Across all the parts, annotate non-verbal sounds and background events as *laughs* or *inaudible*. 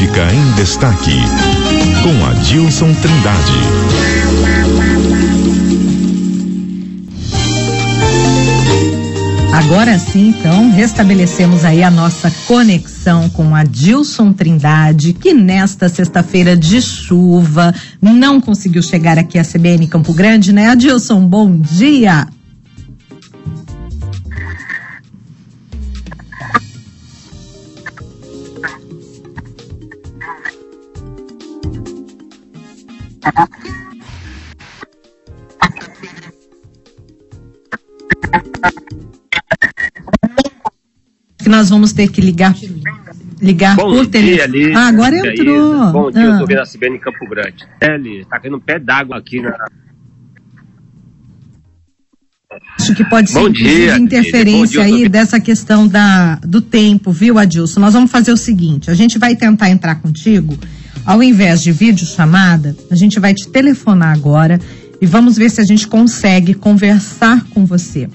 Política em Destaque, com Adilson Trindade. Agora sim, então, restabelecemos aí a nossa conexão com a Dilson Trindade, que nesta sexta-feira de chuva não conseguiu chegar aqui a CBN Campo Grande, né? Adilson, bom dia! Que nós vamos ter que ligar ligar Bom por telefone. Ah, agora entrou. Isa. Bom dia, eu Ah. tô vendo a CBN em Campo Grande. É, tá caindo um pé d'água aqui na. Acho que pode ser dia, interferência dia, eu tô aí dessa questão da, do tempo, viu, Adilson? Nós vamos fazer o seguinte: a gente vai tentar entrar contigo, ao invés de vídeo chamada, a gente vai te telefonar agora e vamos ver se a gente consegue conversar com você.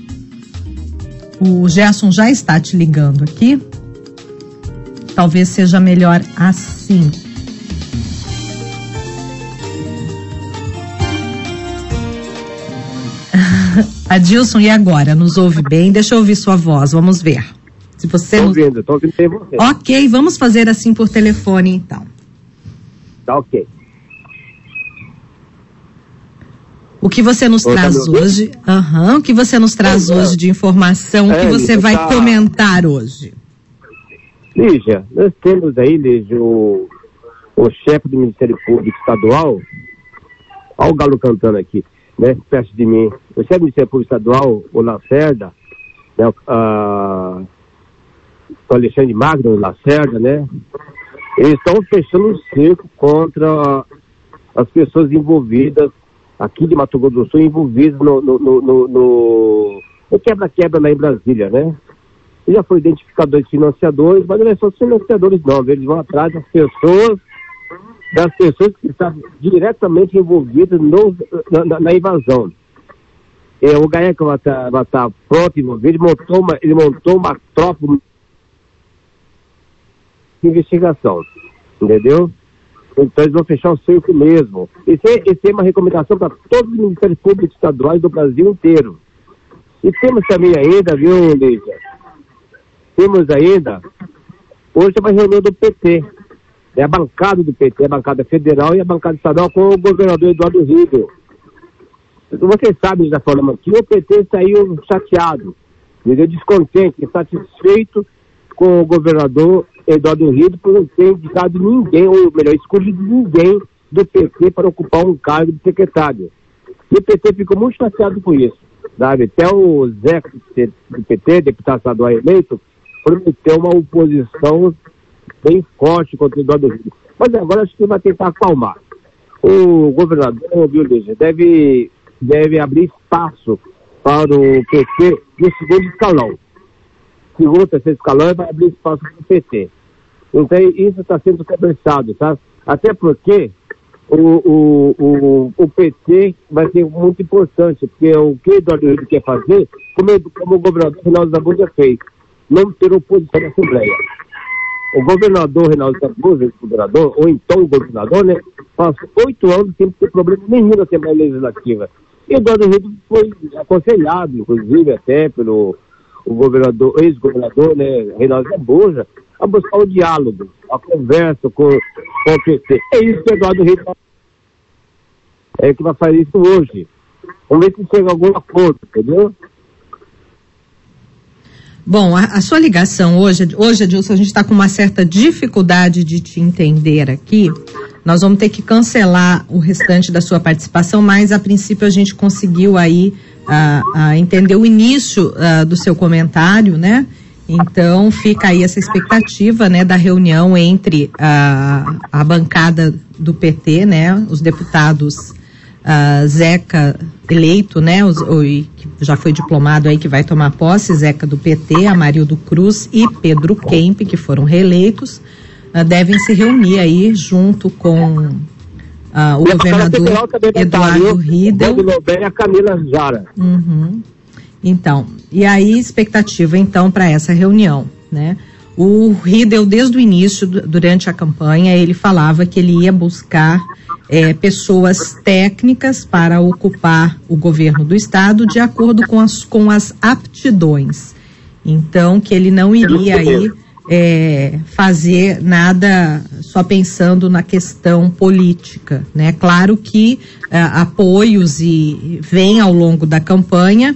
O Gerson já está te ligando aqui. Talvez seja melhor assim. *laughs* Adilson, e agora? Nos ouve bem? Deixa eu ouvir sua voz, vamos ver. Se você Tô ouvindo, tô ouvindo bem você. Ok, vamos fazer assim por telefone então. Tá ok. O que você nos Ô, tá traz ouvindo? hoje? Aham, o que você nos traz Aham. hoje de informação É, que você vai tá- comentar hoje? Lígia, nós temos aí, Lígia, o, o chefe do Ministério Público Estadual, olha o galo cantando aqui, né, perto de mim. O chefe do Ministério Público Estadual, o Lacerda, né, a, o Alexandre Magno, Lacerda, né, eles estão fechando um cerco contra as pessoas envolvidas aqui de Mato Grosso do Sul, envolvidas no, no, no, no- no- quebra-quebra lá em Brasília, né? já foi identificado dois financiadores, mas não é só os financiadores não, eles vão atrás das pessoas, das pessoas que estavam diretamente envolvidas no- na, na- invasão. É, o Gaeca vai estar vai estar pronto envolvido, ele montou uma, ele montou uma tropa investigação, entendeu? Então eles vão fechar o cerco mesmo. Isso é, isso é uma recomendação para todos os ministérios públicos estaduais do Brasil inteiro. E temos também ainda, viu, Lígia? temos ainda, hoje é uma reunião do PT, é a bancada do PT, a bancada federal e a bancada estadual com o governador Eduardo Ribeiro. Vocês sabem, já falamos aqui, o PT saiu chateado, entendeu? descontente, insatisfeito com o governador Eduardo Ribeiro por não ter indicado ninguém, ou melhor, escolhido ninguém do PT para ocupar um cargo de secretário. E o PT ficou muito chateado com isso. Sabe? Até o Zé do PT, deputado estadual eleito, prometeu uma oposição bem forte contra o Eduardo Rio. Mas agora acho que vai tentar acalmar. O governador, viu, Lígia, deve, deve abrir espaço para o PT no segundo escalão. Segundo, terceiro escalão, vai abrir espaço para o PT. Então, isso está sendo conversado, tá? Até porque o, o, o, o PT vai ser muito importante, porque o que o Eduardo Rio quer fazer, como, como o governador Reinaldo Zambuja fez, não ter oposição na Assembleia. O governador Reinaldo Zambuja, o governador, ou então o governador, né, passou oito anos sem ter problema nenhum na Assembleia Legislativa. E o Eduardo Rio foi aconselhado, inclusive, até pelo o governador, ex-governador, né, Reinaldo Zambuja, a buscar o diálogo, a conversa com, com o PT. É isso que o Eduardo Rio é que vai fazer isso hoje. Vamos ver se chega algum acordo, entendeu? Bom, a, a sua ligação hoje, hoje, Adilson, a gente está com uma certa dificuldade de te entender aqui. Nós vamos ter que cancelar o restante da sua participação, mas a princípio a gente conseguiu aí ah, ah, entender o início ah, do seu comentário, né? Então fica aí essa expectativa, né, da reunião entre a, bancada do PT, né, os deputados ah, Zeca eleito, né, os, o, que já foi diplomado aí que vai tomar posse, Zeca do PT, Amarildo Cruz e Pedro Kemp, que foram reeleitos, ah, devem se reunir aí junto com ah, o E governador Eduardo? Riedel. E a Camila Jara. Uhum. Então, e aí expectativa então para essa reunião, né? O Riedel, desde o início, durante a campanha, ele falava que ele ia buscar é, pessoas técnicas para ocupar o governo do estado de acordo com as, com as aptidões. Então, que ele não iria aí é, fazer nada só pensando na questão política, né? Claro que é, apoios e vem ao longo da campanha,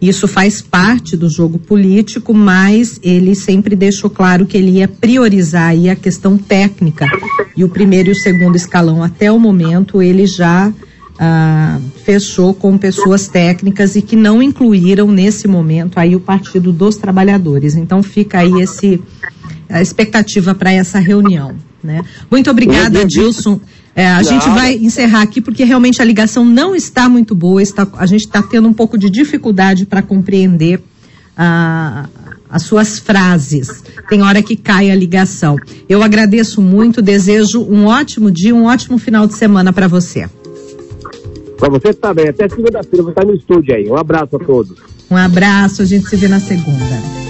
isso faz parte do jogo político, mas ele sempre deixou claro que ele ia priorizar a questão técnica. E o primeiro e o segundo escalão, até o momento, ele já ah, fechou com pessoas técnicas e que não incluíram nesse momento aí o Partido dos Trabalhadores. Então fica aí esse a expectativa para essa reunião. Né? Muito obrigada, Dilson. É, a gente vai encerrar aqui porque realmente a ligação não está muito boa, está, a gente está tendo um pouco de dificuldade para compreender ah, as suas frases. Tem hora que cai a ligação. Eu agradeço muito, desejo um ótimo dia, um ótimo final de semana para você. Para você também. Até segunda-feira, vou estar no estúdio aí. Um abraço a todos. Um abraço, a gente se vê na segunda.